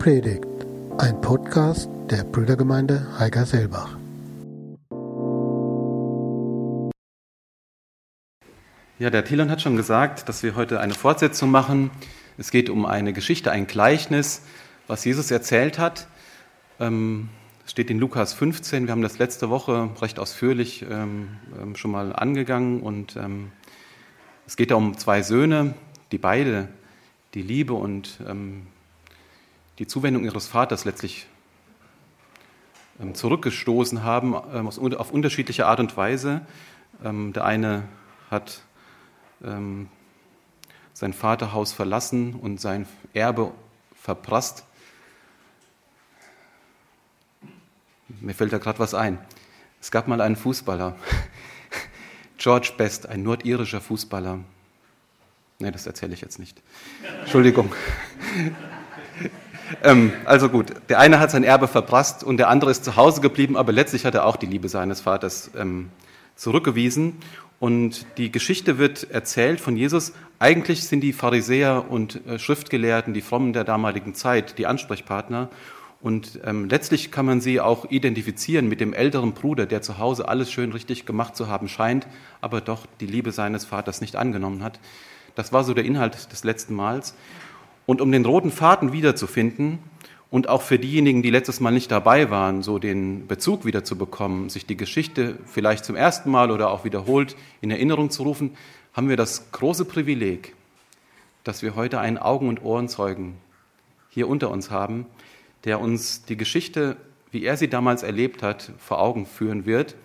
Predigt, ein Podcast der Brüdergemeinde Heiger-Selbach. Ja, der Thielon hat schon gesagt, dass wir heute eine Fortsetzung machen. Es geht um eine Geschichte, ein Gleichnis, was Jesus erzählt hat. Ähm, es steht in Lukas 15. Wir haben das letzte Woche recht ausführlich ähm, ähm, schon mal angegangen. Und es geht da um zwei Söhne, die beide die Liebe und die Zuwendung ihres Vaters letztlich ähm, zurückgestoßen haben, ähm, auf unterschiedliche Art und Weise. Ähm, der eine hat sein Vaterhaus verlassen und sein Erbe verprasst. Mir fällt da gerade was ein. Es gab mal einen Fußballer, George Best, ein nordirischer Fußballer. Nee, das erzähle ich jetzt nicht. Entschuldigung. Ähm, also gut, der eine hat sein Erbe verprasst und der andere ist zu Hause geblieben, aber letztlich hat er auch die Liebe seines Vaters ähm, zurückgewiesen. Und die Geschichte wird erzählt von Jesus. Eigentlich sind die Pharisäer und äh, Schriftgelehrten, die Frommen der damaligen Zeit, die Ansprechpartner. Und ähm, letztlich kann man sie auch identifizieren mit dem älteren Bruder, der zu Hause alles schön richtig gemacht zu haben scheint, aber doch die Liebe seines Vaters nicht angenommen hat. Das war so der Inhalt des letzten Mals. Und um den roten Faden wiederzufinden und auch für diejenigen, die letztes Mal nicht dabei waren, so den Bezug wieder zu bekommen, sich die Geschichte vielleicht zum ersten Mal oder auch wiederholt in Erinnerung zu rufen, haben wir das große Privileg, dass wir heute einen Augen- und Ohrenzeugen hier unter uns haben, der uns die Geschichte, wie er sie damals erlebt hat, vor Augen führen wird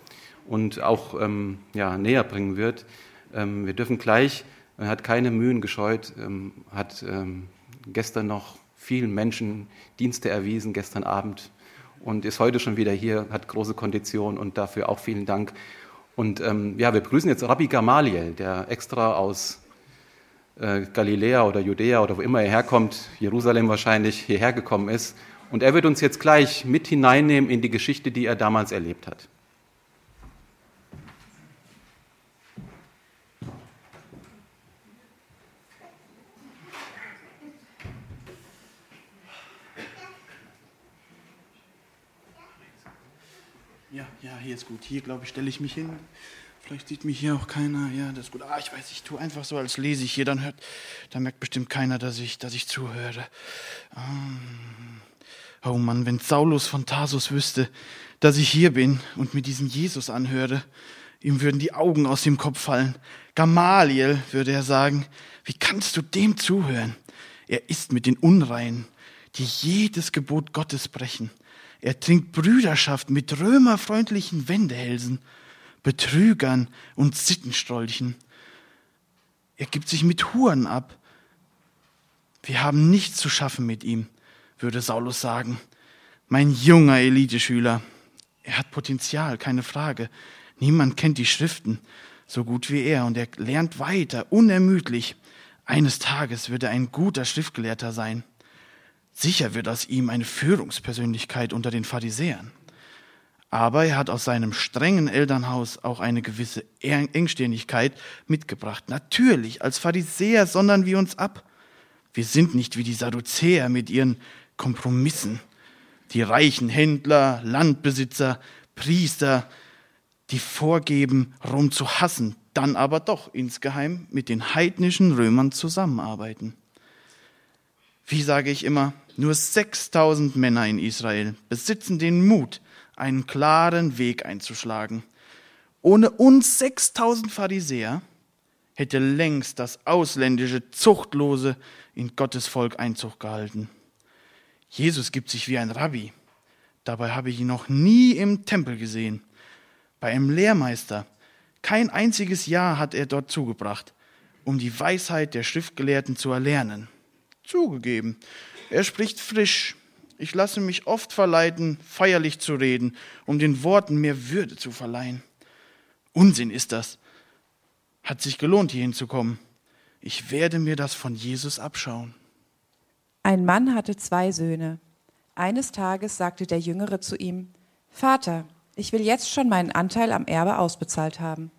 und auch ähm, ja, näher bringen wird. Ähm, wir dürfen gleich, er hat keine Mühen gescheut, ähm, hat ähm, gestern noch vielen Menschen Dienste erwiesen, gestern Abend und ist heute schon wieder hier, hat große Kondition und dafür auch vielen Dank. Und ähm, ja, wir begrüßen jetzt Rabbi Gamaliel, der extra aus äh, Galiläa oder Judäa oder wo immer er herkommt, Jerusalem wahrscheinlich, hierher gekommen ist. Und er wird uns jetzt gleich mit hineinnehmen in die Geschichte, die er damals erlebt hat. Ja, ja, hier ist gut. Hier, glaube ich, stelle ich mich hin. Vielleicht sieht mich hier auch keiner. Ja, das ist gut. Ah, ich weiß, ich tue einfach so, als lese ich hier. Dann hört, dann merkt bestimmt keiner, dass ich, dass ich zuhöre. Ah. Oh Mann, wenn Saulus von Tarsus wüsste, dass ich hier bin und mir diesen Jesus anhöre, ihm würden die Augen aus dem Kopf fallen. Gamaliel, würde er sagen, wie kannst du dem zuhören? Er ist mit den Unreinen, die jedes Gebot Gottes brechen. Er trinkt Brüderschaft mit römerfreundlichen Wendehälsen, Betrügern und Sittenstrolchen. Er gibt sich mit Huren ab. Wir haben nichts zu schaffen mit ihm, würde Saulus sagen. Mein junger Eliteschüler. Er hat Potenzial, keine Frage. Niemand kennt die Schriften so gut wie er und er lernt weiter, unermüdlich. Eines Tages wird er ein guter Schriftgelehrter sein. Sicher wird aus ihm eine Führungspersönlichkeit unter den Pharisäern. Aber er hat aus seinem strengen Elternhaus auch eine gewisse Engständigkeit mitgebracht. Natürlich, als Pharisäer sondern wir uns ab. Wir sind nicht wie die Sadduzäer mit ihren Kompromissen. Die reichen Händler, Landbesitzer, Priester, die vorgeben, Rom zu hassen, dann aber doch insgeheim mit den heidnischen Römern zusammenarbeiten. Wie sage ich immer, nur 6000 Männer in Israel besitzen den Mut, einen klaren Weg einzuschlagen. Ohne uns 6000 Pharisäer hätte längst das ausländische Zuchtlose in Gottes Volk Einzug gehalten. Jesus gibt sich wie ein Rabbi. Dabei habe ich ihn noch nie im Tempel gesehen. Bei einem Lehrmeister. Kein einziges Jahr hat er dort zugebracht, um die Weisheit der Schriftgelehrten zu erlernen. Zugegeben, er spricht frisch. Ich lasse mich oft verleiten, feierlich zu reden, um den Worten mehr Würde zu verleihen. Unsinn ist das. Hat sich gelohnt, hier hinzukommen. Ich werde mir das von Jesus abschauen. Ein Mann hatte zwei Söhne. Eines Tages sagte der Jüngere zu ihm, Vater, ich will jetzt schon meinen Anteil am Erbe ausbezahlt haben.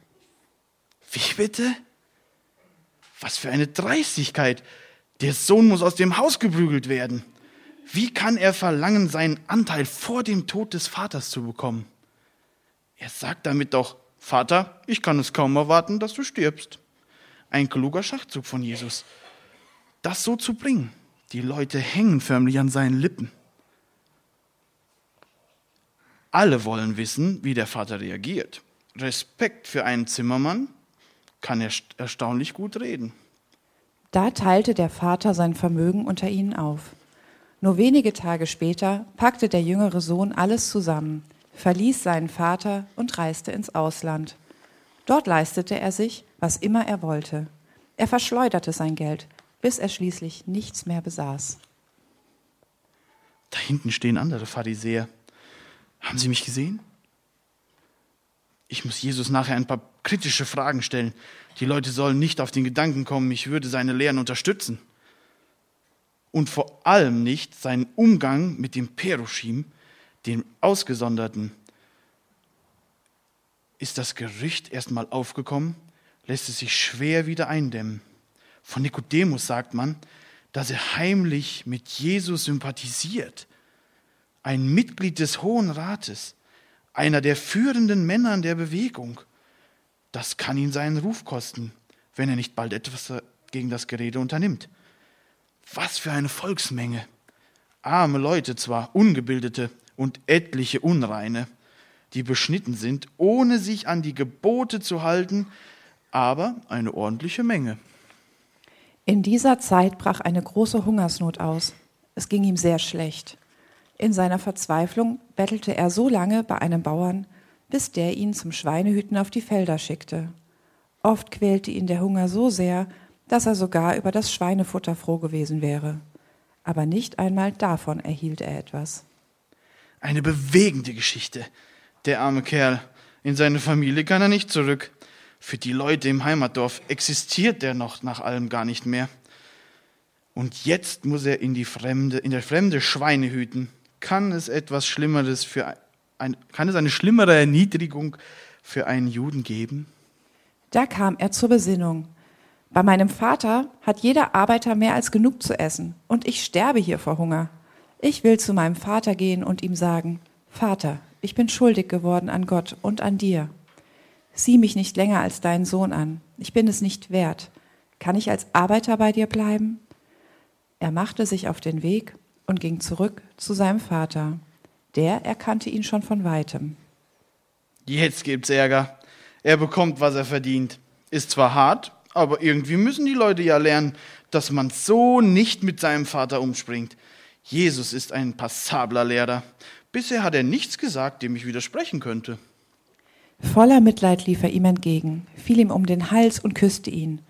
Wie bitte? Was für eine Dreistigkeit. Der Sohn muss aus dem Haus geprügelt werden. Wie kann er verlangen, seinen Anteil vor dem Tod des Vaters zu bekommen? Er sagt damit doch, Vater, ich kann es kaum erwarten, dass du stirbst. Ein kluger Schachzug von Jesus. Das so zu bringen. Die Leute hängen förmlich an seinen Lippen. Alle wollen wissen, wie der Vater reagiert. Respekt für einen Zimmermann kann er erstaunlich gut reden. Da teilte der Vater sein Vermögen unter ihnen auf. Nur wenige Tage später packte der jüngere Sohn alles zusammen, verließ seinen Vater und reiste ins Ausland. Dort leistete er sich, was immer er wollte. Er verschleuderte sein Geld, bis er schließlich nichts mehr besaß. Da hinten stehen andere Pharisäer. Haben Sie mich gesehen? Ich muss Jesus nachher ein paar kritische Fragen stellen. Die Leute sollen nicht auf den Gedanken kommen, ich würde seine Lehren unterstützen. Und vor allem nicht seinen Umgang mit dem Perushim, dem Ausgesonderten. Ist das Gerücht erstmal aufgekommen, lässt es sich schwer wieder eindämmen. Von Nikodemus sagt man, dass er heimlich mit Jesus sympathisiert. Ein Mitglied des Hohen Rates, einer der führenden Männer der Bewegung. Das kann ihn seinen Ruf kosten, wenn er nicht bald etwas gegen das Gerede unternimmt. Was für eine Volksmenge. Arme Leute zwar, ungebildete und etliche Unreine, die beschnitten sind, ohne sich an die Gebote zu halten, aber eine ordentliche Menge. In dieser Zeit brach eine große Hungersnot aus. Es ging ihm sehr schlecht. In seiner Verzweiflung bettelte er so lange bei einem Bauern, bis der ihn zum Schweinehüten auf die Felder schickte. Oft quälte ihn der Hunger so sehr, dass er sogar über das Schweinefutter froh gewesen wäre. Aber nicht einmal davon erhielt er etwas. Eine bewegende Geschichte. Der arme Kerl. In seine Familie kann er nicht zurück. Für die Leute im Heimatdorf existiert der noch nach allem gar nicht mehr. Und jetzt muss er in die Fremde, in der Fremde Schweine hüten. Kann es etwas Schlimmeres für ein, kann es eine schlimmere Erniedrigung für einen Juden geben? Da kam er zur Besinnung. Bei meinem Vater hat jeder Arbeiter mehr als genug zu essen, und ich sterbe hier vor Hunger. Ich will zu meinem Vater gehen und ihm sagen, Vater, ich bin schuldig geworden an Gott und an dir. Sieh mich nicht länger als deinen Sohn an. Ich bin es nicht wert. Kann ich als Arbeiter bei dir bleiben? Er machte sich auf den Weg und ging zurück zu seinem Vater. Der erkannte ihn schon von weitem. Jetzt gibt's Ärger. Er bekommt, was er verdient. Ist zwar hart, aber irgendwie müssen die Leute ja lernen, dass man so nicht mit seinem Vater umspringt. Jesus ist ein passabler Lehrer. Bisher hat er nichts gesagt, dem ich widersprechen könnte. Voller Mitleid lief er ihm entgegen, fiel ihm um den Hals und küsste ihn.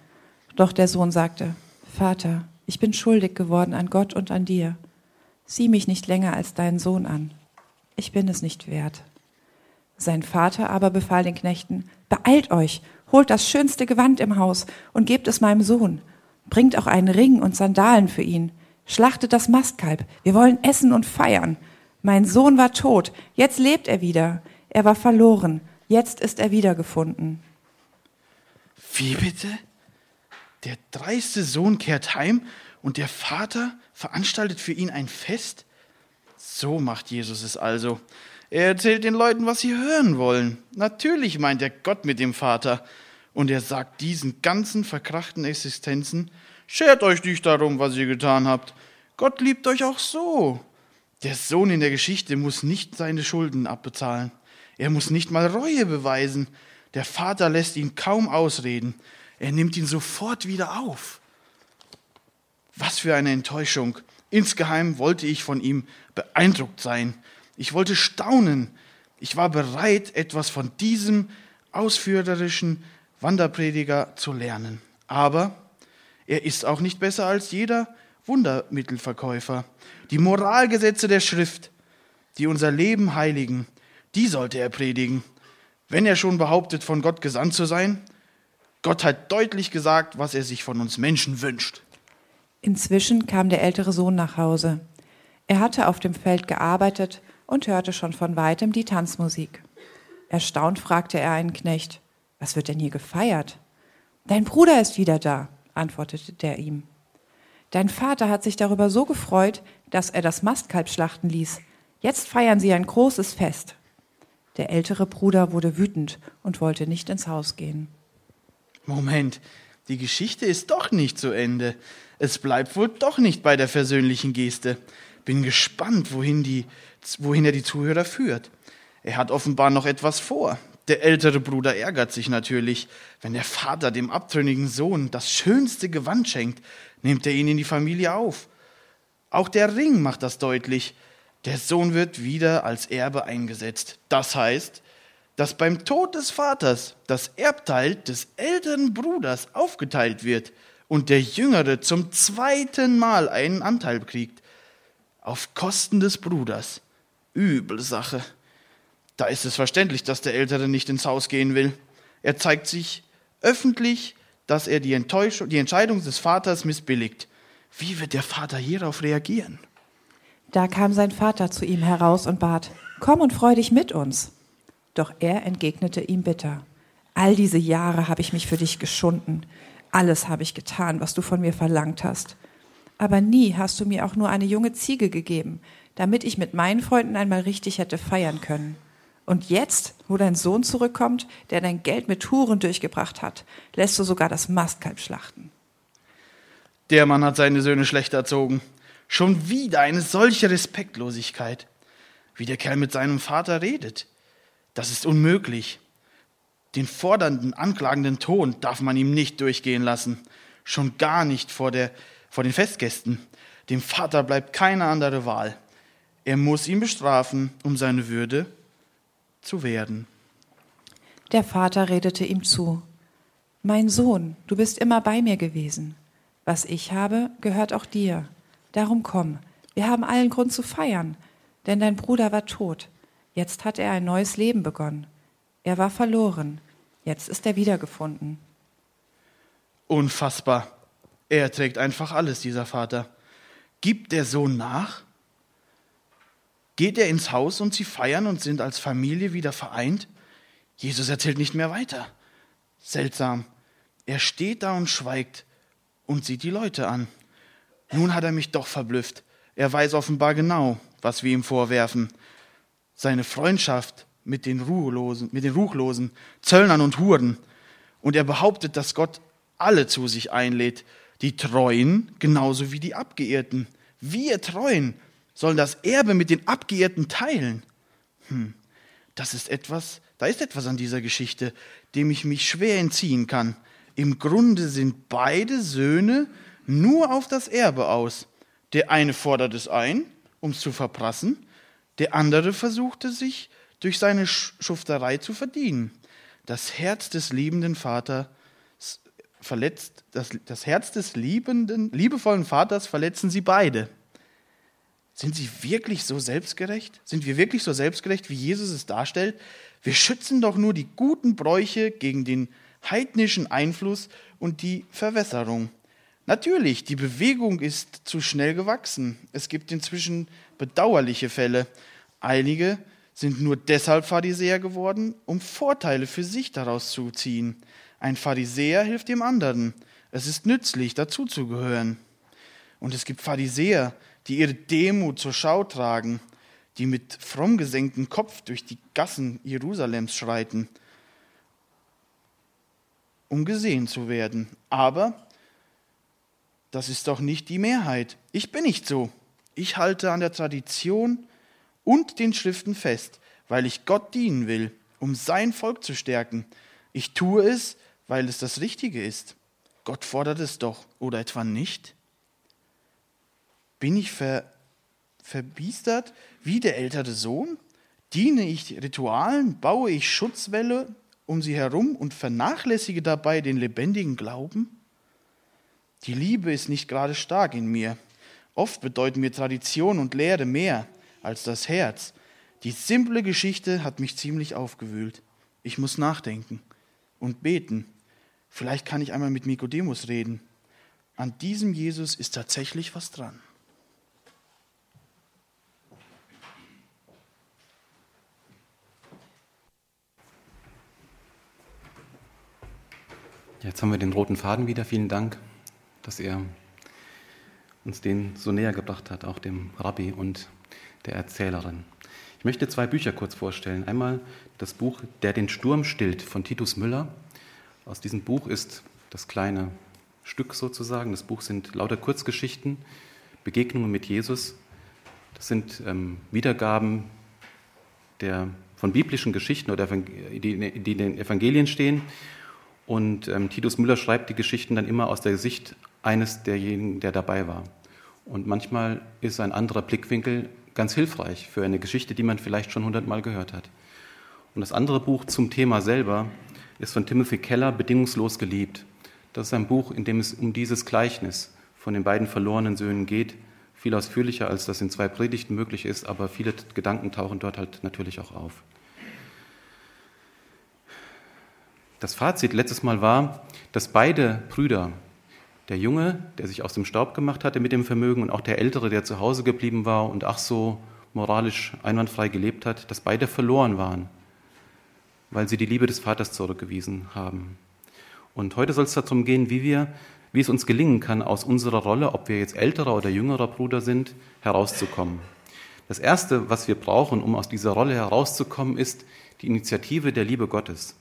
Doch der Sohn sagte, Vater, ich bin schuldig geworden an Gott und an dir. Sieh mich nicht länger als deinen Sohn an. Ich bin es nicht wert. Sein Vater aber befahl den Knechten, Beeilt euch, holt das schönste Gewand im Haus und gebt es meinem Sohn. Bringt auch einen Ring und Sandalen für ihn. Schlachtet das Mastkalb. Wir wollen essen und feiern. Mein Sohn war tot, jetzt lebt er wieder. Er war verloren, Jetzt ist er wiedergefunden. Wie bitte? Der dreiste Sohn kehrt heim und der Vater veranstaltet für ihn ein Fest? So macht Jesus es also. Er erzählt den Leuten, was sie hören wollen. Natürlich meint er Gott mit dem Vater. Und er sagt diesen ganzen verkrachten Existenzen, schert euch nicht darum, was ihr getan habt. Gott liebt euch auch so. Der Sohn in der Geschichte muss nicht seine Schulden abbezahlen. Er muss nicht mal Reue beweisen. Der Vater lässt ihn kaum ausreden. Er nimmt ihn sofort wieder auf. Was für eine Enttäuschung. Insgeheim wollte ich von ihm beeindruckt sein. Ich wollte staunen. Ich war bereit, etwas von diesem ausführerischen Wanderprediger zu lernen. Aber er ist auch nicht besser als jeder Wundermittelverkäufer. Die Moralgesetze der Schrift, die unser Leben heiligen, die sollte er predigen. Wenn er schon behauptet, von Gott gesandt zu sein, Gott hat deutlich gesagt, was er sich von uns Menschen wünscht. Inzwischen kam der ältere Sohn nach Hause. Er hatte auf dem Feld gearbeitet und hörte schon von weitem die Tanzmusik. Erstaunt fragte er einen Knecht, was wird denn hier gefeiert? Dein Bruder ist wieder da, antwortete der ihm. Dein Vater hat sich darüber so gefreut, dass er das Mastkalb schlachten ließ. Jetzt feiern sie ein großes Fest. Der ältere Bruder wurde wütend und wollte nicht ins Haus gehen. Moment, die Geschichte ist doch nicht zu Ende. Es bleibt wohl doch nicht bei der versöhnlichen Geste. Bin gespannt, wohin, die, wohin er die Zuhörer führt. Er hat offenbar noch etwas vor. Der ältere Bruder ärgert sich natürlich. Wenn der Vater dem abtrünnigen Sohn das schönste Gewand schenkt, nimmt er ihn in die Familie auf. Auch der Ring macht das deutlich. Der Sohn wird wieder als Erbe eingesetzt. Das heißt, dass beim Tod des Vaters das Erbteil des älteren Bruders aufgeteilt wird und der Jüngere zum zweiten Mal einen Anteil kriegt. Auf Kosten des Bruders. Übelsache. Da ist es verständlich, dass der Ältere nicht ins Haus gehen will. Er zeigt sich öffentlich, dass er die, Enttäuschung, die Entscheidung des Vaters missbilligt. Wie wird der Vater hierauf reagieren? Da kam sein Vater zu ihm heraus und bat, Komm und freu dich mit uns. Doch er entgegnete ihm bitter, All diese Jahre habe ich mich für dich geschunden, alles habe ich getan, was du von mir verlangt hast. Aber nie hast du mir auch nur eine junge Ziege gegeben, damit ich mit meinen Freunden einmal richtig hätte feiern können. Und jetzt, wo dein Sohn zurückkommt, der dein Geld mit Touren durchgebracht hat, lässt du sogar das Mastkalb schlachten. Der Mann hat seine Söhne schlecht erzogen. Schon wieder eine solche Respektlosigkeit. Wie der Kerl mit seinem Vater redet. Das ist unmöglich. Den fordernden, anklagenden Ton darf man ihm nicht durchgehen lassen. Schon gar nicht vor, der, vor den Festgästen. Dem Vater bleibt keine andere Wahl. Er muss ihn bestrafen, um seine Würde zu werden. Der Vater redete ihm zu. Mein Sohn, du bist immer bei mir gewesen. Was ich habe, gehört auch dir. Darum komm, wir haben allen Grund zu feiern, denn dein Bruder war tot. Jetzt hat er ein neues Leben begonnen. Er war verloren, jetzt ist er wiedergefunden. Unfassbar. Er trägt einfach alles, dieser Vater. Gibt der Sohn nach? Geht er ins Haus und sie feiern und sind als Familie wieder vereint? Jesus erzählt nicht mehr weiter. Seltsam. Er steht da und schweigt und sieht die Leute an. Nun hat er mich doch verblüfft. Er weiß offenbar genau, was wir ihm vorwerfen. Seine Freundschaft mit den Ruchlosen, mit den Ruchlosen, Zöllnern und Huren. Und er behauptet, dass Gott alle zu sich einlädt, die Treuen genauso wie die Abgeirrten. Wir Treuen sollen das Erbe mit den Abgeirrten teilen. Hm, das ist etwas, da ist etwas an dieser Geschichte, dem ich mich schwer entziehen kann. Im Grunde sind beide Söhne nur auf das Erbe aus. Der eine fordert es ein, um es zu verprassen, der andere versuchte sich durch seine Schufterei zu verdienen. Das Herz des liebenden Vaters verletzt, das, das Herz des liebenden, liebevollen Vaters verletzen sie beide. Sind sie wirklich so selbstgerecht? Sind wir wirklich so selbstgerecht, wie Jesus es darstellt? Wir schützen doch nur die guten Bräuche gegen den heidnischen Einfluss und die Verwässerung. Natürlich, die Bewegung ist zu schnell gewachsen. Es gibt inzwischen bedauerliche Fälle. Einige sind nur deshalb Pharisäer geworden, um Vorteile für sich daraus zu ziehen. Ein Pharisäer hilft dem anderen. Es ist nützlich, dazuzugehören. Und es gibt Pharisäer, die ihre Demut zur Schau tragen, die mit fromm gesenktem Kopf durch die Gassen Jerusalems schreiten, um gesehen zu werden. Aber das ist doch nicht die Mehrheit. Ich bin nicht so. Ich halte an der Tradition und den Schriften fest, weil ich Gott dienen will, um sein Volk zu stärken. Ich tue es, weil es das Richtige ist. Gott fordert es doch, oder etwa nicht? Bin ich ver, verbiestert wie der ältere Sohn? Diene ich Ritualen, baue ich Schutzwälle um sie herum und vernachlässige dabei den lebendigen Glauben? Die Liebe ist nicht gerade stark in mir. Oft bedeuten mir Tradition und Lehre mehr als das Herz. Die simple Geschichte hat mich ziemlich aufgewühlt. Ich muss nachdenken und beten. Vielleicht kann ich einmal mit Nikodemus reden. An diesem Jesus ist tatsächlich was dran. Jetzt haben wir den roten Faden wieder. Vielen Dank dass ihr uns den so näher gebracht hat, auch dem Rabbi und der Erzählerin. Ich möchte zwei Bücher kurz vorstellen. Einmal das Buch Der den Sturm stillt von Titus Müller. Aus diesem Buch ist das kleine Stück sozusagen. Das Buch sind lauter Kurzgeschichten, Begegnungen mit Jesus. Das sind ähm, Wiedergaben der, von biblischen Geschichten oder die, die in den Evangelien stehen. Und ähm, Titus Müller schreibt die Geschichten dann immer aus der Sicht eines derjenigen, der dabei war. Und manchmal ist ein anderer Blickwinkel ganz hilfreich für eine Geschichte, die man vielleicht schon hundertmal gehört hat. Und das andere Buch zum Thema selber ist von Timothy Keller, Bedingungslos geliebt. Das ist ein Buch, in dem es um dieses Gleichnis von den beiden verlorenen Söhnen geht. Viel ausführlicher, als das in zwei Predigten möglich ist, aber viele Gedanken tauchen dort halt natürlich auch auf. Das Fazit letztes Mal war, dass beide Brüder, der Junge, der sich aus dem Staub gemacht hatte mit dem Vermögen, und auch der Ältere, der zu Hause geblieben war und ach so moralisch einwandfrei gelebt hat, dass beide verloren waren, weil sie die Liebe des Vaters zurückgewiesen haben. Und heute soll es darum gehen, wie wir, wie es uns gelingen kann, aus unserer Rolle, ob wir jetzt älterer oder jüngerer Bruder sind, herauszukommen. Das Erste, was wir brauchen, um aus dieser Rolle herauszukommen, ist die Initiative der Liebe Gottes.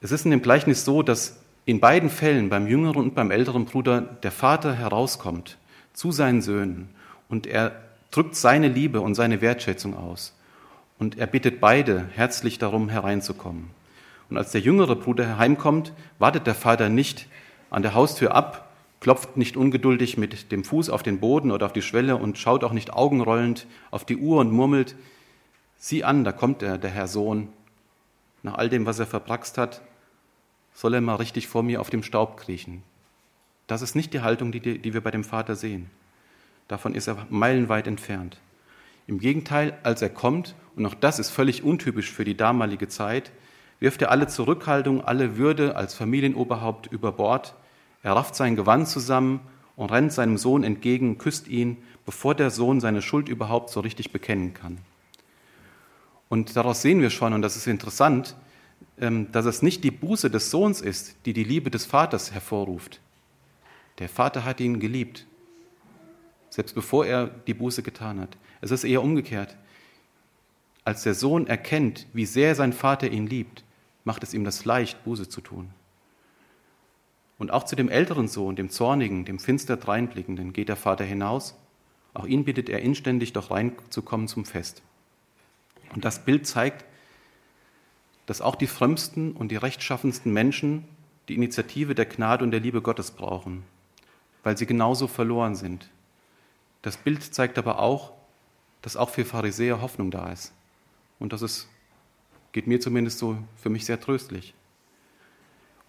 Es ist in dem Gleichnis so, dass in beiden Fällen, beim jüngeren und beim älteren Bruder, der Vater herauskommt zu seinen Söhnen und er drückt seine Liebe und seine Wertschätzung aus. Und er bittet beide herzlich darum, hereinzukommen. Und als der jüngere Bruder heimkommt, wartet der Vater nicht an der Haustür ab, klopft nicht ungeduldig mit dem Fuß auf den Boden oder auf die Schwelle und schaut auch nicht augenrollend auf die Uhr und murmelt, sieh an, da kommt er, der Herr Sohn. Nach all dem, was er verpraxt hat, soll er mal richtig vor mir auf dem Staub kriechen. Das ist nicht die Haltung, die, die wir bei dem Vater sehen. Davon ist er meilenweit entfernt. Im Gegenteil, als er kommt, und auch das ist völlig untypisch für die damalige Zeit, wirft er alle Zurückhaltung, alle Würde als Familienoberhaupt über Bord. Er rafft sein Gewand zusammen und rennt seinem Sohn entgegen, küsst ihn, bevor der Sohn seine Schuld überhaupt so richtig bekennen kann. Und daraus sehen wir schon, und das ist interessant, dass es nicht die Buße des Sohns ist, die die Liebe des Vaters hervorruft. Der Vater hat ihn geliebt, selbst bevor er die Buße getan hat. Es ist eher umgekehrt. Als der Sohn erkennt, wie sehr sein Vater ihn liebt, macht es ihm das leicht, Buße zu tun. Und auch zu dem älteren Sohn, dem zornigen, dem finster dreinblickenden, geht der Vater hinaus. Auch ihn bittet er inständig, doch reinzukommen zum Fest. Und das Bild zeigt, dass auch die frömmsten und die rechtschaffensten Menschen die Initiative der Gnade und der Liebe Gottes brauchen, weil sie genauso verloren sind. Das Bild zeigt aber auch, dass auch für Pharisäer Hoffnung da ist. Und das ist, geht mir zumindest so für mich sehr tröstlich.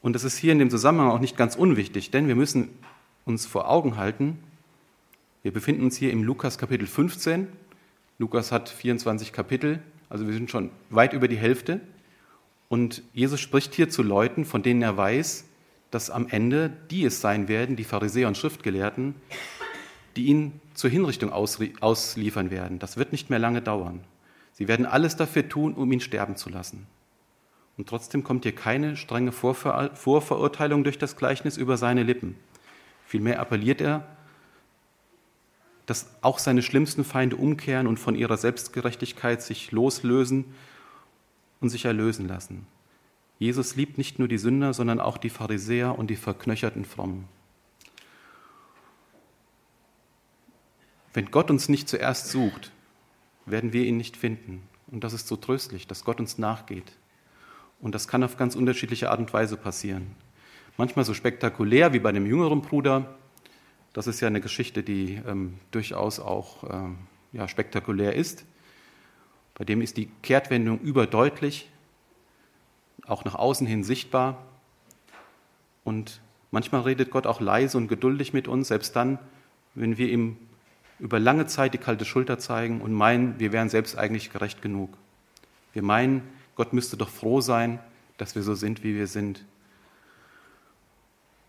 Und das ist hier in dem Zusammenhang auch nicht ganz unwichtig, denn wir müssen uns vor Augen halten, wir befinden uns hier im Lukas Kapitel 15. Lukas hat 24 Kapitel, also wir sind schon weit über die Hälfte. Und Jesus spricht hier zu Leuten, von denen er weiß, dass am Ende die es sein werden, die Pharisäer und Schriftgelehrten, die ihn zur Hinrichtung ausliefern werden. Das wird nicht mehr lange dauern. Sie werden alles dafür tun, um ihn sterben zu lassen. Und trotzdem kommt hier keine strenge Vorver Vorverurteilung durch das Gleichnis über seine Lippen. Vielmehr appelliert er, dass auch seine schlimmsten Feinde umkehren und von ihrer Selbstgerechtigkeit sich loslösen und sich erlösen lassen. Jesus liebt nicht nur die Sünder, sondern auch die Pharisäer und die verknöcherten Frommen. Wenn Gott uns nicht zuerst sucht, werden wir ihn nicht finden. Und das ist so tröstlich, dass Gott uns nachgeht. Und das kann auf ganz unterschiedliche Art und Weise passieren. Manchmal so spektakulär wie bei dem jüngeren Bruder. Das ist ja eine Geschichte, die ähm, durchaus auch ähm, ja, spektakulär ist. Bei dem ist die Kehrtwendung überdeutlich, auch nach außen hin sichtbar. Und manchmal redet Gott auch leise und geduldig mit uns, selbst dann, wenn wir ihm über lange Zeit die kalte Schulter zeigen und meinen, wir wären selbst eigentlich gerecht genug. Wir meinen, Gott müsste doch froh sein, dass wir so sind, wie wir sind.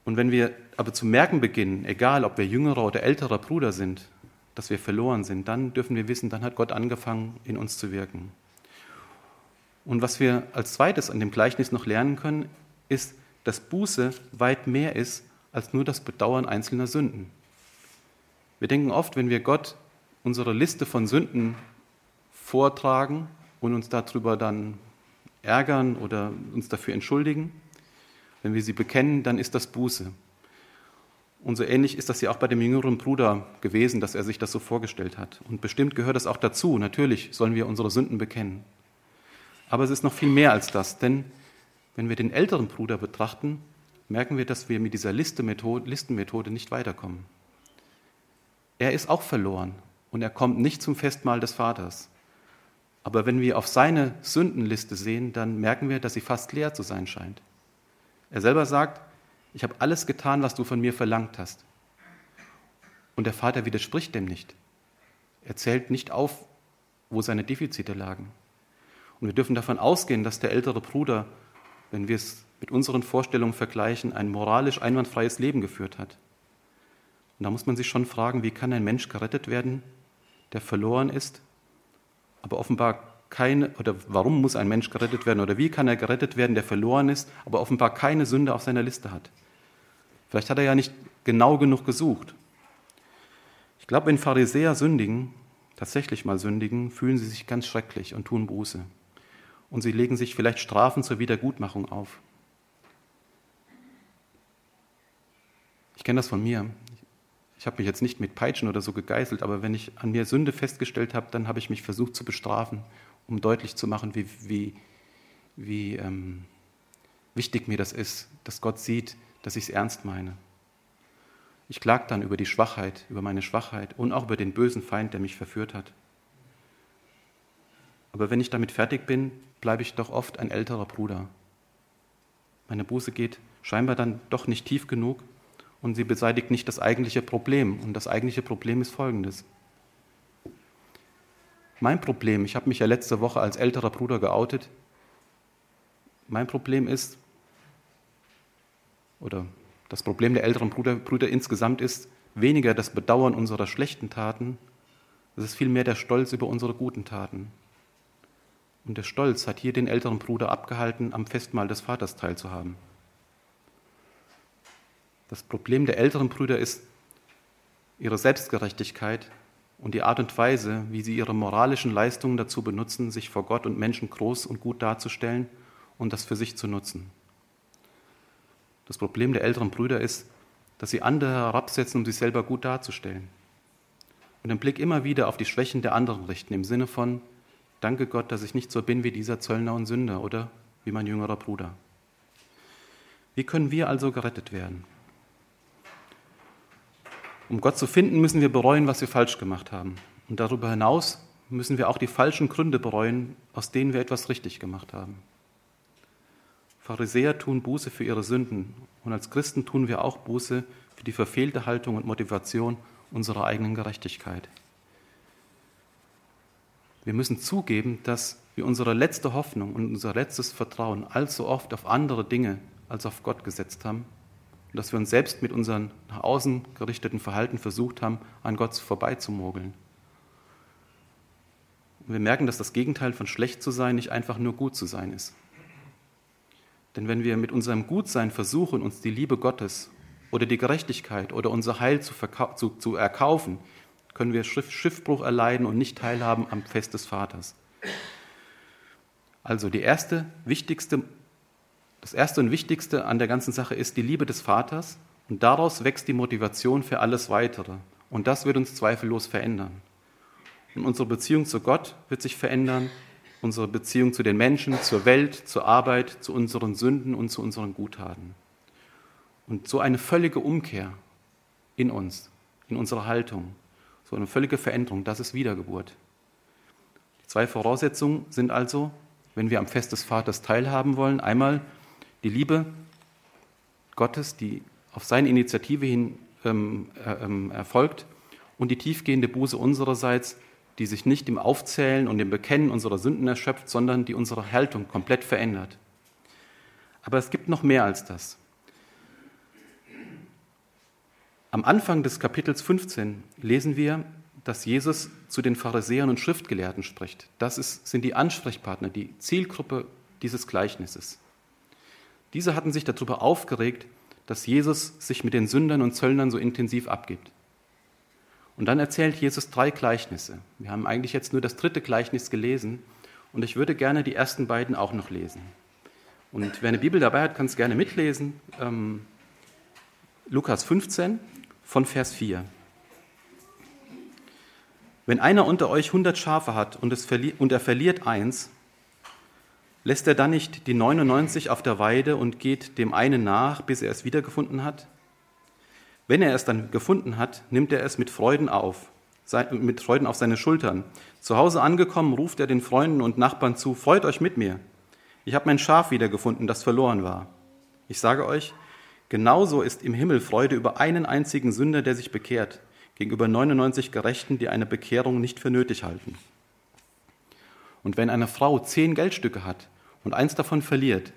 Und wenn wir aber zu merken beginnen, egal ob wir jüngerer oder älterer Bruder sind, dass wir verloren sind, dann dürfen wir wissen, dann hat Gott angefangen, in uns zu wirken. Und was wir als zweites an dem Gleichnis noch lernen können, ist, dass Buße weit mehr ist als nur das Bedauern einzelner Sünden. Wir denken oft, wenn wir Gott unsere Liste von Sünden vortragen und uns darüber dann ärgern oder uns dafür entschuldigen, wenn wir sie bekennen, dann ist das Buße. Und so ähnlich ist das ja auch bei dem jüngeren Bruder gewesen, dass er sich das so vorgestellt hat. Und bestimmt gehört das auch dazu. Natürlich sollen wir unsere Sünden bekennen. Aber es ist noch viel mehr als das, denn wenn wir den älteren Bruder betrachten, merken wir, dass wir mit dieser Listenmethode nicht weiterkommen. Er ist auch verloren und er kommt nicht zum Festmahl des Vaters. Aber wenn wir auf seine Sündenliste sehen, dann merken wir, dass sie fast leer zu sein scheint. Er selber sagt, ich habe alles getan, was du von mir verlangt hast. Und der Vater widerspricht dem nicht. Er zählt nicht auf, wo seine Defizite lagen. Und wir dürfen davon ausgehen, dass der ältere Bruder, wenn wir es mit unseren Vorstellungen vergleichen, ein moralisch einwandfreies Leben geführt hat. Und da muss man sich schon fragen, wie kann ein Mensch gerettet werden, der verloren ist, aber offenbar keine, oder warum muss ein Mensch gerettet werden, oder wie kann er gerettet werden, der verloren ist, aber offenbar keine Sünde auf seiner Liste hat. Vielleicht hat er ja nicht genau genug gesucht. Ich glaube, wenn Pharisäer sündigen, tatsächlich mal sündigen, fühlen sie sich ganz schrecklich und tun Buße. Und sie legen sich vielleicht Strafen zur Wiedergutmachung auf. Ich kenne das von mir. Ich habe mich jetzt nicht mit Peitschen oder so gegeißelt, aber wenn ich an mir Sünde festgestellt habe, dann habe ich mich versucht zu bestrafen, um deutlich zu machen, wie, wie, wie ähm, wichtig mir das ist, dass Gott sieht, dass ich es ernst meine. Ich klage dann über die Schwachheit, über meine Schwachheit und auch über den bösen Feind, der mich verführt hat. Aber wenn ich damit fertig bin, bleibe ich doch oft ein älterer Bruder. Meine Buße geht scheinbar dann doch nicht tief genug und sie beseitigt nicht das eigentliche Problem. Und das eigentliche Problem ist folgendes. Mein Problem, ich habe mich ja letzte Woche als älterer Bruder geoutet, mein Problem ist, oder das Problem der älteren Brüder, Brüder insgesamt ist weniger das Bedauern unserer schlechten Taten, es ist vielmehr der Stolz über unsere guten Taten. Und der Stolz hat hier den älteren Bruder abgehalten, am Festmahl des Vaters teilzuhaben. Das Problem der älteren Brüder ist ihre Selbstgerechtigkeit und die Art und Weise, wie sie ihre moralischen Leistungen dazu benutzen, sich vor Gott und Menschen groß und gut darzustellen und das für sich zu nutzen. Das Problem der älteren Brüder ist, dass sie andere herabsetzen, um sich selber gut darzustellen. Und den Blick immer wieder auf die Schwächen der anderen richten, im Sinne von, danke Gott, dass ich nicht so bin wie dieser Zöllner und Sünder oder wie mein jüngerer Bruder. Wie können wir also gerettet werden? Um Gott zu finden, müssen wir bereuen, was wir falsch gemacht haben. Und darüber hinaus müssen wir auch die falschen Gründe bereuen, aus denen wir etwas richtig gemacht haben. Pharisäer tun Buße für ihre Sünden und als Christen tun wir auch Buße für die verfehlte Haltung und Motivation unserer eigenen Gerechtigkeit. Wir müssen zugeben, dass wir unsere letzte Hoffnung und unser letztes Vertrauen allzu oft auf andere Dinge als auf Gott gesetzt haben und dass wir uns selbst mit unserem nach außen gerichteten Verhalten versucht haben, an Gott vorbeizumogeln. Und wir merken, dass das Gegenteil von schlecht zu sein nicht einfach nur gut zu sein ist. Denn wenn wir mit unserem Gutsein versuchen, uns die Liebe Gottes oder die Gerechtigkeit oder unser Heil zu, zu, zu erkaufen, können wir Schiff Schiffbruch erleiden und nicht teilhaben am Fest des Vaters. Also die erste, wichtigste das Erste und Wichtigste an der ganzen Sache ist die Liebe des Vaters und daraus wächst die Motivation für alles Weitere. Und das wird uns zweifellos verändern. Und unsere Beziehung zu Gott wird sich verändern, unsere Beziehung zu den Menschen, zur Welt, zur Arbeit, zu unseren Sünden und zu unseren Guttaten. Und so eine völlige Umkehr in uns, in unserer Haltung, so eine völlige Veränderung, das ist Wiedergeburt. Die zwei Voraussetzungen sind also, wenn wir am Fest des Vaters teilhaben wollen, einmal die Liebe Gottes, die auf seine Initiative hin ähm, äh, ähm, erfolgt und die tiefgehende Buße unsererseits, die sich nicht im Aufzählen und im Bekennen unserer Sünden erschöpft, sondern die unsere Haltung komplett verändert. Aber es gibt noch mehr als das. Am Anfang des Kapitels 15 lesen wir, dass Jesus zu den Pharisäern und Schriftgelehrten spricht. Das ist, sind die Ansprechpartner, die Zielgruppe dieses Gleichnisses. Diese hatten sich darüber aufgeregt, dass Jesus sich mit den Sündern und Zöllnern so intensiv abgibt. Und dann erzählt Jesus drei Gleichnisse. Wir haben eigentlich jetzt nur das dritte Gleichnis gelesen und ich würde gerne die ersten beiden auch noch lesen. Und wer eine Bibel dabei hat, kann es gerne mitlesen. Ähm, Lukas 15 von Vers 4. Wenn einer unter euch 100 Schafe hat und, es und er verliert eins, lässt er dann nicht die 99 auf der Weide und geht dem einen nach, bis er es wiedergefunden hat? Wenn er es dann gefunden hat, nimmt er es mit Freuden auf, mit Freuden auf seine Schultern. Zu Hause angekommen, ruft er den Freunden und Nachbarn zu, freut euch mit mir. Ich habe mein Schaf wiedergefunden, das verloren war. Ich sage euch, genauso ist im Himmel Freude über einen einzigen Sünder, der sich bekehrt, gegenüber 99 Gerechten, die eine Bekehrung nicht für nötig halten. Und wenn eine Frau zehn Geldstücke hat und eins davon verliert,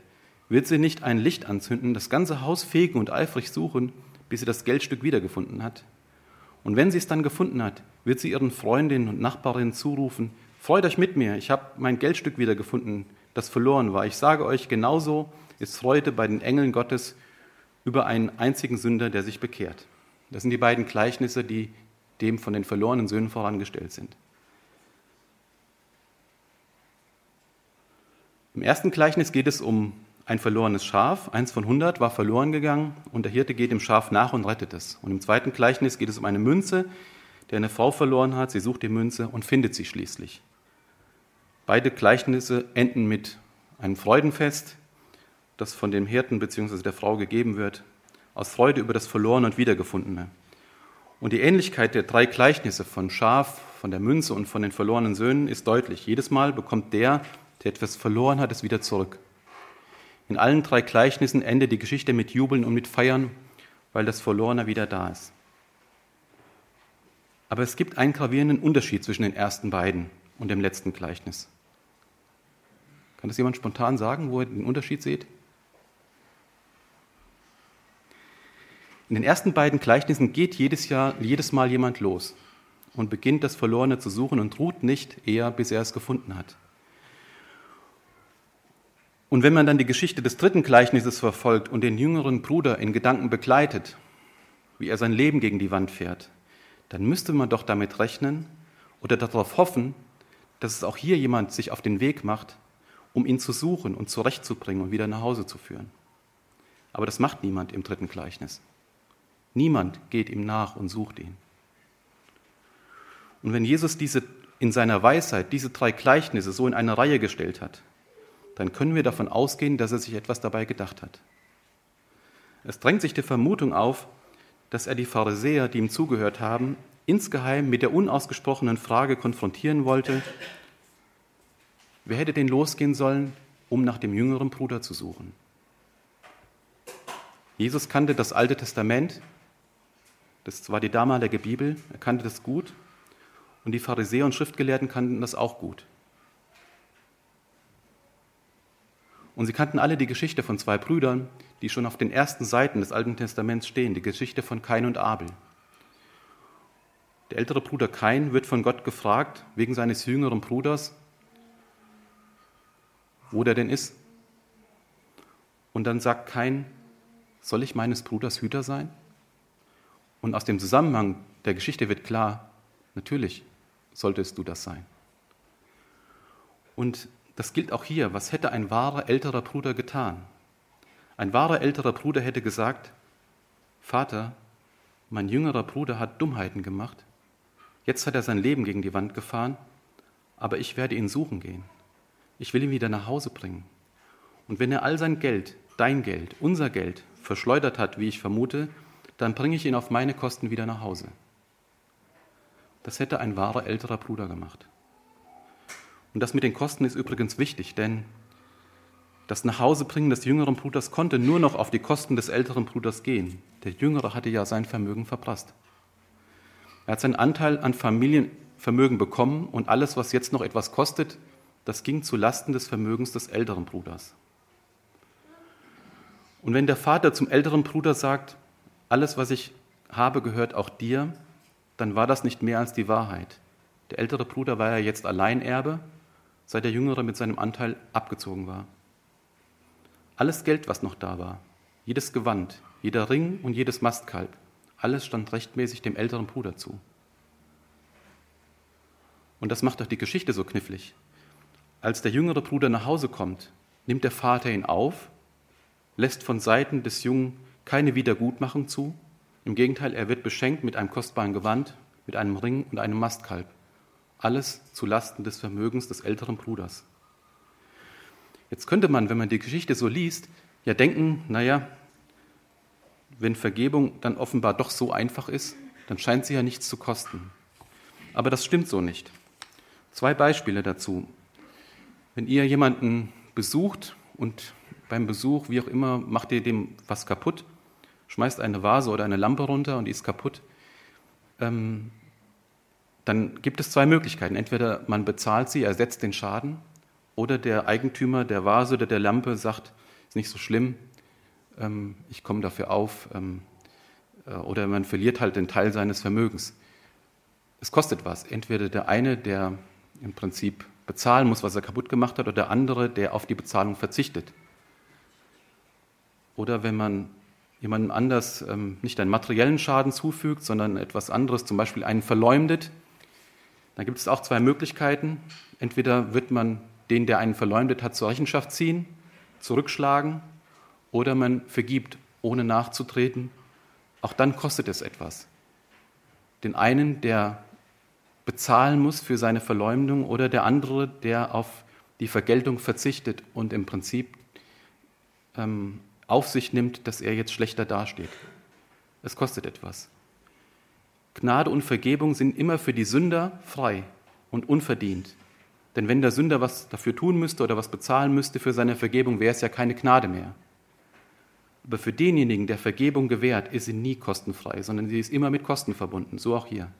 wird sie nicht ein Licht anzünden, das ganze Haus fegen und eifrig suchen, bis sie das Geldstück wiedergefunden hat. Und wenn sie es dann gefunden hat, wird sie ihren Freundinnen und Nachbarinnen zurufen, Freut euch mit mir, ich habe mein Geldstück wiedergefunden, das verloren war. Ich sage euch, genauso ist Freude bei den Engeln Gottes über einen einzigen Sünder, der sich bekehrt. Das sind die beiden Gleichnisse, die dem von den verlorenen Söhnen vorangestellt sind. Im ersten Gleichnis geht es um ein verlorenes Schaf, eins von hundert war verloren gegangen und der Hirte geht dem Schaf nach und rettet es. Und im zweiten Gleichnis geht es um eine Münze, der eine Frau verloren hat, sie sucht die Münze und findet sie schließlich. Beide Gleichnisse enden mit einem Freudenfest, das von dem Hirten bzw. der Frau gegeben wird, aus Freude über das Verlorene und Wiedergefundene. Und die Ähnlichkeit der drei Gleichnisse von Schaf, von der Münze und von den verlorenen Söhnen ist deutlich. Jedes Mal bekommt der, der etwas verloren hat, es wieder zurück. In allen drei Gleichnissen endet die Geschichte mit Jubeln und mit Feiern, weil das Verlorene wieder da ist. Aber es gibt einen gravierenden Unterschied zwischen den ersten beiden und dem letzten Gleichnis. Kann das jemand spontan sagen, wo ihr den Unterschied seht? In den ersten beiden Gleichnissen geht jedes, Jahr, jedes Mal jemand los und beginnt das Verlorene zu suchen und ruht nicht eher, bis er es gefunden hat. Und wenn man dann die Geschichte des dritten Gleichnisses verfolgt und den jüngeren Bruder in Gedanken begleitet, wie er sein Leben gegen die Wand fährt, dann müsste man doch damit rechnen oder darauf hoffen, dass es auch hier jemand sich auf den Weg macht, um ihn zu suchen und zurechtzubringen und wieder nach Hause zu führen. Aber das macht niemand im dritten Gleichnis. Niemand geht ihm nach und sucht ihn. Und wenn Jesus diese in seiner Weisheit diese drei Gleichnisse so in eine Reihe gestellt hat, dann können wir davon ausgehen, dass er sich etwas dabei gedacht hat. Es drängt sich die Vermutung auf, dass er die Pharisäer, die ihm zugehört haben, insgeheim mit der unausgesprochenen Frage konfrontieren wollte, wer hätte denn losgehen sollen, um nach dem jüngeren Bruder zu suchen? Jesus kannte das Alte Testament, das war die damalige Bibel, er kannte das gut und die Pharisäer und Schriftgelehrten kannten das auch gut. Und sie kannten alle die Geschichte von zwei Brüdern, die schon auf den ersten Seiten des Alten Testaments stehen, die Geschichte von Kain und Abel. Der ältere Bruder Kain wird von Gott gefragt, wegen seines jüngeren Bruders, wo der denn ist. Und dann sagt Kain, soll ich meines Bruders Hüter sein? Und aus dem Zusammenhang der Geschichte wird klar, natürlich solltest du das sein. Und das gilt auch hier. Was hätte ein wahrer älterer Bruder getan? Ein wahrer älterer Bruder hätte gesagt, Vater, mein jüngerer Bruder hat Dummheiten gemacht. Jetzt hat er sein Leben gegen die Wand gefahren, aber ich werde ihn suchen gehen. Ich will ihn wieder nach Hause bringen. Und wenn er all sein Geld, dein Geld, unser Geld verschleudert hat, wie ich vermute, dann bringe ich ihn auf meine Kosten wieder nach Hause. Das hätte ein wahrer älterer Bruder gemacht. Und das mit den Kosten ist übrigens wichtig, denn das Nachhausebringen des jüngeren Bruders konnte nur noch auf die Kosten des älteren Bruders gehen. Der Jüngere hatte ja sein Vermögen verprasst. Er hat seinen Anteil an Familienvermögen bekommen und alles, was jetzt noch etwas kostet, das ging zu Lasten des Vermögens des älteren Bruders. Und wenn der Vater zum älteren Bruder sagt, alles, was ich habe, gehört auch dir, dann war das nicht mehr als die Wahrheit. Der ältere Bruder war ja jetzt Alleinerbe seit der Jüngere mit seinem Anteil abgezogen war. Alles Geld, was noch da war, jedes Gewand, jeder Ring und jedes Mastkalb, alles stand rechtmäßig dem älteren Bruder zu. Und das macht doch die Geschichte so knifflig. Als der jüngere Bruder nach Hause kommt, nimmt der Vater ihn auf, lässt von Seiten des Jungen keine Wiedergutmachung zu. Im Gegenteil, er wird beschenkt mit einem kostbaren Gewand, mit einem Ring und einem Mastkalb. Alles zu Lasten des Vermögens des älteren Bruders. Jetzt könnte man, wenn man die Geschichte so liest, ja denken, naja, wenn Vergebung dann offenbar doch so einfach ist, dann scheint sie ja nichts zu kosten. Aber das stimmt so nicht. Zwei Beispiele dazu. Wenn ihr jemanden besucht und beim Besuch, wie auch immer, macht ihr dem was kaputt, schmeißt eine Vase oder eine Lampe runter und die ist kaputt, ähm, dann gibt es zwei Möglichkeiten. Entweder man bezahlt sie, ersetzt den Schaden, oder der Eigentümer der Vase oder der Lampe sagt, ist nicht so schlimm, ähm, ich komme dafür auf, ähm, äh, oder man verliert halt den Teil seines Vermögens. Es kostet was. Entweder der eine, der im Prinzip bezahlen muss, was er kaputt gemacht hat, oder der andere, der auf die Bezahlung verzichtet. Oder wenn man jemandem anders ähm, nicht einen materiellen Schaden zufügt, sondern etwas anderes, zum Beispiel einen verleumdet, dann gibt es auch zwei Möglichkeiten. Entweder wird man den, der einen verleumdet hat, zur Rechenschaft ziehen, zurückschlagen, oder man vergibt, ohne nachzutreten. Auch dann kostet es etwas. Den einen, der bezahlen muss für seine Verleumdung, oder der andere, der auf die Vergeltung verzichtet und im Prinzip ähm, auf sich nimmt, dass er jetzt schlechter dasteht. Es kostet etwas. Gnade und Vergebung sind immer für die Sünder frei und unverdient. Denn wenn der Sünder was dafür tun müsste oder was bezahlen müsste für seine Vergebung, wäre es ja keine Gnade mehr. Aber für denjenigen, der Vergebung gewährt, ist sie nie kostenfrei, sondern sie ist immer mit Kosten verbunden, so auch hier.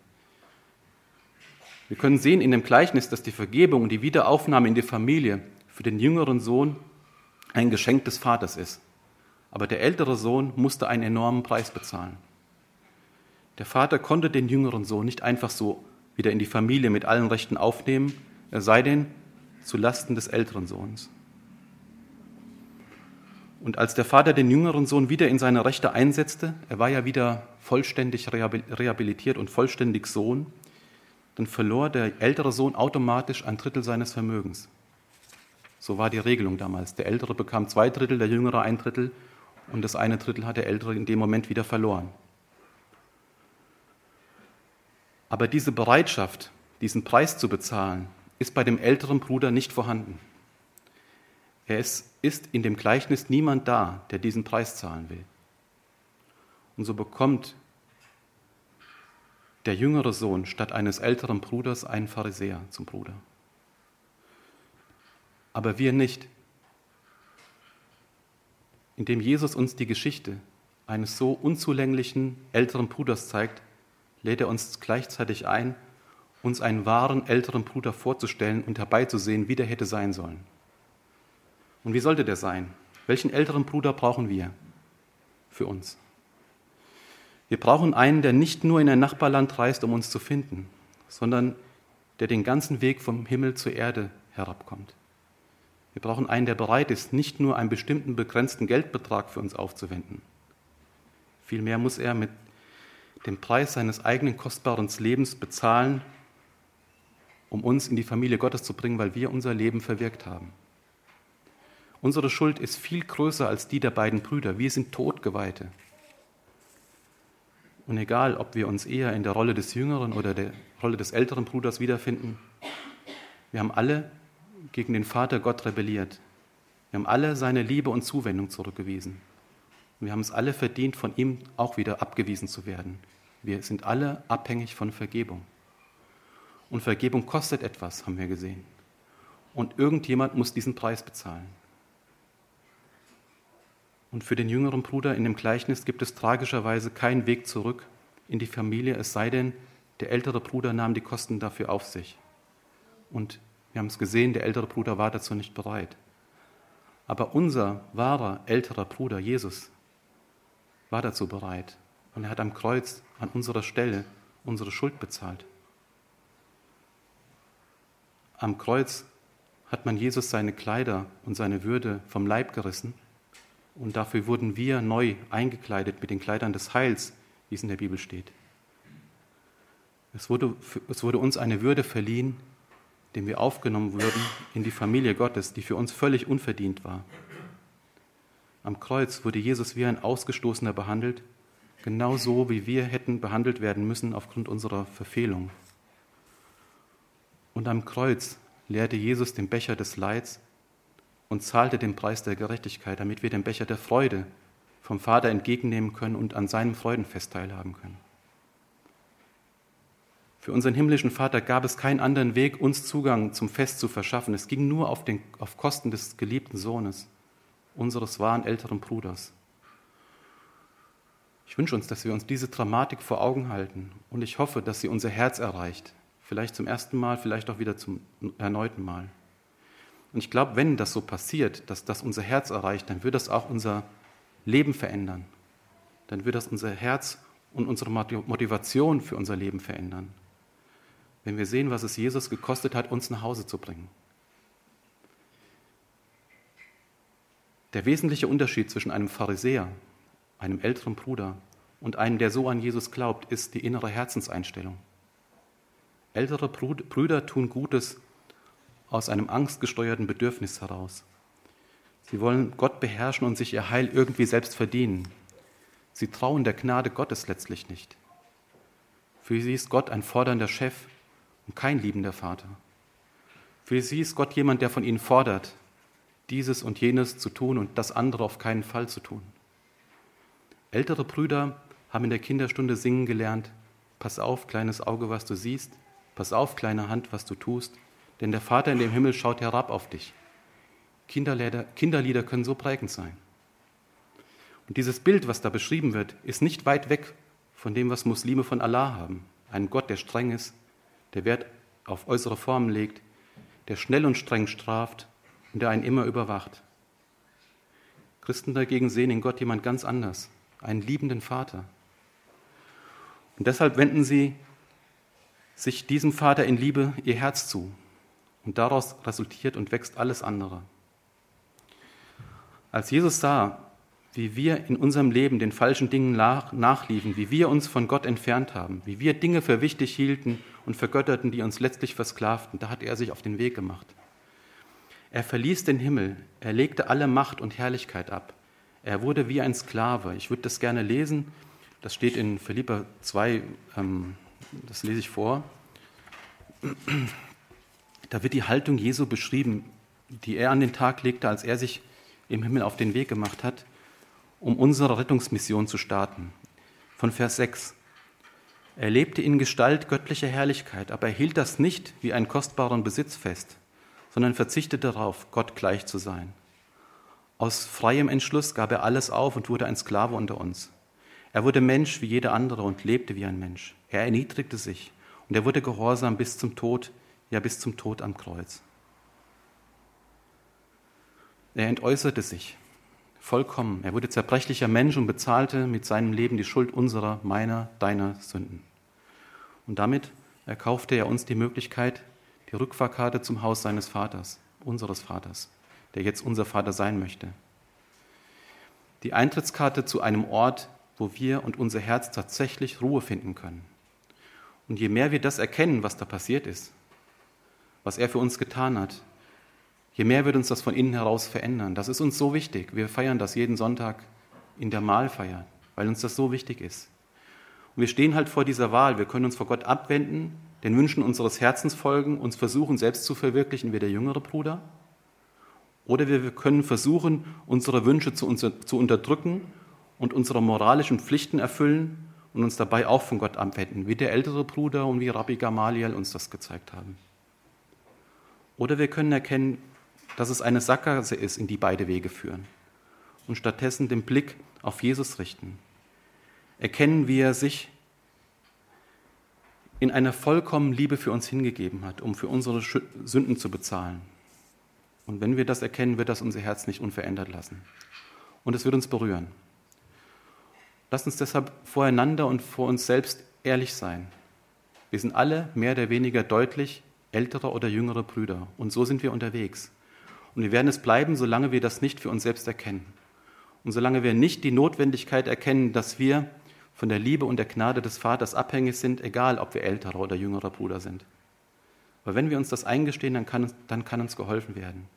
Wir können sehen in dem Gleichnis, dass die Vergebung und die Wiederaufnahme in die Familie für den jüngeren Sohn ein Geschenk des Vaters ist. Aber der ältere Sohn musste einen enormen Preis bezahlen. Der Vater konnte den jüngeren Sohn nicht einfach so wieder in die Familie mit allen Rechten aufnehmen, es sei denn zu Lasten des älteren Sohns. Und als der Vater den jüngeren Sohn wieder in seine Rechte einsetzte, er war ja wieder vollständig rehabilitiert und vollständig Sohn, dann verlor der ältere Sohn automatisch ein Drittel seines Vermögens. So war die Regelung damals. Der Ältere bekam zwei Drittel, der Jüngere ein Drittel und das eine Drittel hat der Ältere in dem Moment wieder verloren. Aber diese Bereitschaft, diesen Preis zu bezahlen, ist bei dem älteren Bruder nicht vorhanden. Es ist in dem Gleichnis niemand da, der diesen Preis zahlen will. Und so bekommt der jüngere Sohn statt eines älteren Bruders einen Pharisäer zum Bruder. Aber wir nicht indem Jesus uns die Geschichte eines so unzulänglichen älteren Bruders zeigt, lädt er uns gleichzeitig ein, uns einen wahren älteren Bruder vorzustellen und herbeizusehen, wie der hätte sein sollen. Und wie sollte der sein? Welchen älteren Bruder brauchen wir für uns? Wir brauchen einen, der nicht nur in ein Nachbarland reist, um uns zu finden, sondern der den ganzen Weg vom Himmel zur Erde herabkommt. Wir brauchen einen, der bereit ist, nicht nur einen bestimmten begrenzten Geldbetrag für uns aufzuwenden. Vielmehr muss er mit dem Preis seines eigenen kostbaren Lebens bezahlen, um uns in die Familie Gottes zu bringen, weil wir unser Leben verwirkt haben. Unsere Schuld ist viel größer als die der beiden Brüder. Wir sind Todgeweihte. Und egal, ob wir uns eher in der Rolle des jüngeren oder der Rolle des älteren Bruders wiederfinden, wir haben alle gegen den Vater Gott rebelliert. Wir haben alle seine Liebe und Zuwendung zurückgewiesen. Und wir haben es alle verdient, von ihm auch wieder abgewiesen zu werden. Wir sind alle abhängig von Vergebung. Und Vergebung kostet etwas, haben wir gesehen. Und irgendjemand muss diesen Preis bezahlen. Und für den jüngeren Bruder in dem Gleichnis gibt es tragischerweise keinen Weg zurück in die Familie, es sei denn, der ältere Bruder nahm die Kosten dafür auf sich. Und wir haben es gesehen, der ältere Bruder war dazu nicht bereit. Aber unser wahrer älterer Bruder Jesus war dazu bereit. Und er hat am Kreuz an unserer Stelle unsere Schuld bezahlt. Am Kreuz hat man Jesus seine Kleider und seine Würde vom Leib gerissen. Und dafür wurden wir neu eingekleidet mit den Kleidern des Heils, wie es in der Bibel steht. Es wurde, es wurde uns eine Würde verliehen, dem wir aufgenommen wurden in die Familie Gottes, die für uns völlig unverdient war. Am Kreuz wurde Jesus wie ein Ausgestoßener behandelt, genauso wie wir hätten behandelt werden müssen aufgrund unserer Verfehlung. Und am Kreuz leerte Jesus den Becher des Leids und zahlte den Preis der Gerechtigkeit, damit wir den Becher der Freude vom Vater entgegennehmen können und an seinem Freudenfest teilhaben können. Für unseren himmlischen Vater gab es keinen anderen Weg, uns Zugang zum Fest zu verschaffen. Es ging nur auf, den, auf Kosten des geliebten Sohnes, unseres wahren älteren Bruders. Ich wünsche uns, dass wir uns diese Dramatik vor Augen halten und ich hoffe, dass sie unser Herz erreicht. Vielleicht zum ersten Mal, vielleicht auch wieder zum erneuten Mal. Und ich glaube, wenn das so passiert, dass das unser Herz erreicht, dann wird das auch unser Leben verändern. Dann wird das unser Herz und unsere Motivation für unser Leben verändern wenn wir sehen, was es Jesus gekostet hat, uns nach Hause zu bringen. Der wesentliche Unterschied zwischen einem Pharisäer, einem älteren Bruder und einem, der so an Jesus glaubt, ist die innere Herzenseinstellung. Ältere Brüder tun Gutes aus einem angstgesteuerten Bedürfnis heraus. Sie wollen Gott beherrschen und sich ihr Heil irgendwie selbst verdienen. Sie trauen der Gnade Gottes letztlich nicht. Für sie ist Gott ein fordernder Chef, und kein liebender Vater. Für sie ist Gott jemand, der von ihnen fordert, dieses und jenes zu tun und das andere auf keinen Fall zu tun. Ältere Brüder haben in der Kinderstunde singen gelernt, pass auf, kleines Auge, was du siehst, pass auf, kleine Hand, was du tust, denn der Vater in dem Himmel schaut herab auf dich. Kinderlieder, Kinderlieder können so prägend sein. Und dieses Bild, was da beschrieben wird, ist nicht weit weg von dem, was Muslime von Allah haben. Ein Gott, der streng ist, der Wert auf äußere Formen legt, der schnell und streng straft und der einen immer überwacht. Christen dagegen sehen in Gott jemand ganz anders, einen liebenden Vater. Und deshalb wenden sie sich diesem Vater in Liebe ihr Herz zu. Und daraus resultiert und wächst alles andere. Als Jesus sah, wie wir in unserem Leben den falschen Dingen nachliefen, wie wir uns von Gott entfernt haben, wie wir Dinge für wichtig hielten und vergötterten, die uns letztlich versklavten. Da hat er sich auf den Weg gemacht. Er verließ den Himmel, er legte alle Macht und Herrlichkeit ab. Er wurde wie ein Sklave. Ich würde das gerne lesen. Das steht in Philippa 2, ähm, das lese ich vor. Da wird die Haltung Jesu beschrieben, die er an den Tag legte, als er sich im Himmel auf den Weg gemacht hat um unsere Rettungsmission zu starten. Von Vers 6. Er lebte in Gestalt göttlicher Herrlichkeit, aber er hielt das nicht wie einen kostbaren Besitz fest, sondern verzichtete darauf, Gott gleich zu sein. Aus freiem Entschluss gab er alles auf und wurde ein Sklave unter uns. Er wurde Mensch wie jeder andere und lebte wie ein Mensch. Er erniedrigte sich und er wurde gehorsam bis zum Tod, ja bis zum Tod am Kreuz. Er entäußerte sich, vollkommen. Er wurde zerbrechlicher Mensch und bezahlte mit seinem Leben die Schuld unserer, meiner, deiner Sünden. Und damit erkaufte er uns die Möglichkeit, die Rückfahrkarte zum Haus seines Vaters, unseres Vaters, der jetzt unser Vater sein möchte. Die Eintrittskarte zu einem Ort, wo wir und unser Herz tatsächlich Ruhe finden können. Und je mehr wir das erkennen, was da passiert ist, was er für uns getan hat, je mehr wird uns das von innen heraus verändern. Das ist uns so wichtig. Wir feiern das jeden Sonntag in der Mahlfeier, weil uns das so wichtig ist. Und wir stehen halt vor dieser Wahl. Wir können uns vor Gott abwenden, den Wünschen unseres Herzens folgen, uns versuchen, selbst zu verwirklichen wie der jüngere Bruder. Oder wir können versuchen, unsere Wünsche zu, unterdrücken und unsere moralischen Pflichten erfüllen und uns dabei auch von Gott abwenden, wie der ältere Bruder und wie Rabbi Gamaliel uns das gezeigt haben. Oder wir können erkennen, dass es eine Sackgasse ist, in die beide Wege führen und stattdessen den Blick auf Jesus richten. Erkennen, wie er sich in einer vollkommenen Liebe für uns hingegeben hat, um für unsere Sünden zu bezahlen. Und wenn wir das erkennen, wird das unser Herz nicht unverändert lassen. Und es wird uns berühren. Lasst uns deshalb voreinander und vor uns selbst ehrlich sein. Wir sind alle mehr oder weniger deutlich ältere oder jüngere Brüder. Und so sind wir unterwegs. Und wir werden es bleiben, solange wir das nicht für uns selbst erkennen. Und solange wir nicht die Notwendigkeit erkennen, dass wir von der Liebe und der Gnade des Vaters abhängig sind, egal ob wir älterer oder jüngerer Bruder sind. Aber wenn wir uns das eingestehen, dann kann, dann kann uns geholfen werden.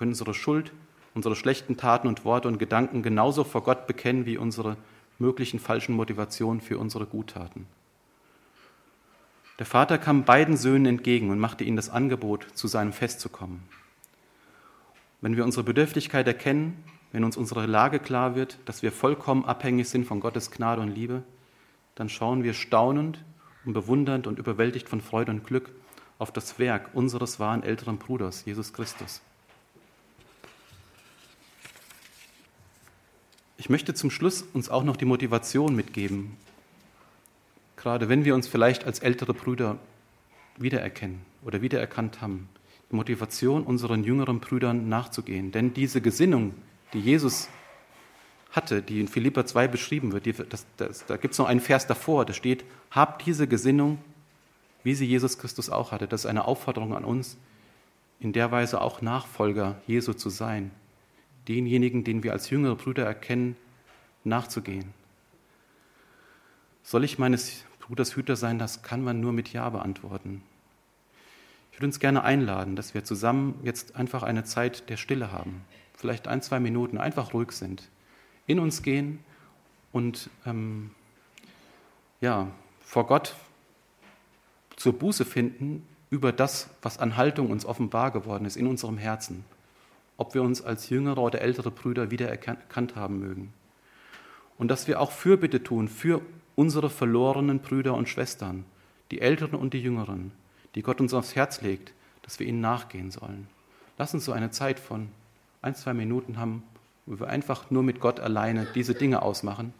Können unsere Schuld, unsere schlechten Taten und Worte und Gedanken genauso vor Gott bekennen wie unsere möglichen falschen Motivationen für unsere Guttaten. Der Vater kam beiden Söhnen entgegen und machte ihnen das Angebot, zu seinem Fest zu kommen. Wenn wir unsere Bedürftigkeit erkennen, wenn uns unsere Lage klar wird, dass wir vollkommen abhängig sind von Gottes Gnade und Liebe, dann schauen wir staunend und bewundernd und überwältigt von Freude und Glück auf das Werk unseres wahren älteren Bruders, Jesus Christus. Ich möchte zum Schluss uns auch noch die Motivation mitgeben, gerade wenn wir uns vielleicht als ältere Brüder wiedererkennen oder wiedererkannt haben, die Motivation unseren jüngeren Brüdern nachzugehen. Denn diese Gesinnung, die Jesus hatte, die in Philippa 2 beschrieben wird, die, das, das, da gibt es noch einen Vers davor, da steht, habt diese Gesinnung, wie sie Jesus Christus auch hatte. Das ist eine Aufforderung an uns, in der Weise auch Nachfolger Jesu zu sein, denjenigen, den wir als jüngere Brüder erkennen, nachzugehen. Soll ich meines Bruders Hüter sein? Das kann man nur mit Ja beantworten. Ich würde uns gerne einladen, dass wir zusammen jetzt einfach eine Zeit der Stille haben vielleicht ein, zwei Minuten einfach ruhig sind, in uns gehen und ähm, ja, vor Gott zur Buße finden über das, was an Haltung uns offenbar geworden ist in unserem Herzen, ob wir uns als jüngere oder ältere Brüder wiedererkannt haben mögen. Und dass wir auch Fürbitte tun für unsere verlorenen Brüder und Schwestern, die Älteren und die Jüngeren, die Gott uns aufs Herz legt, dass wir ihnen nachgehen sollen. Lass uns so eine Zeit von ein, zwei Minuten haben, wo wir einfach nur mit Gott alleine diese Dinge ausmachen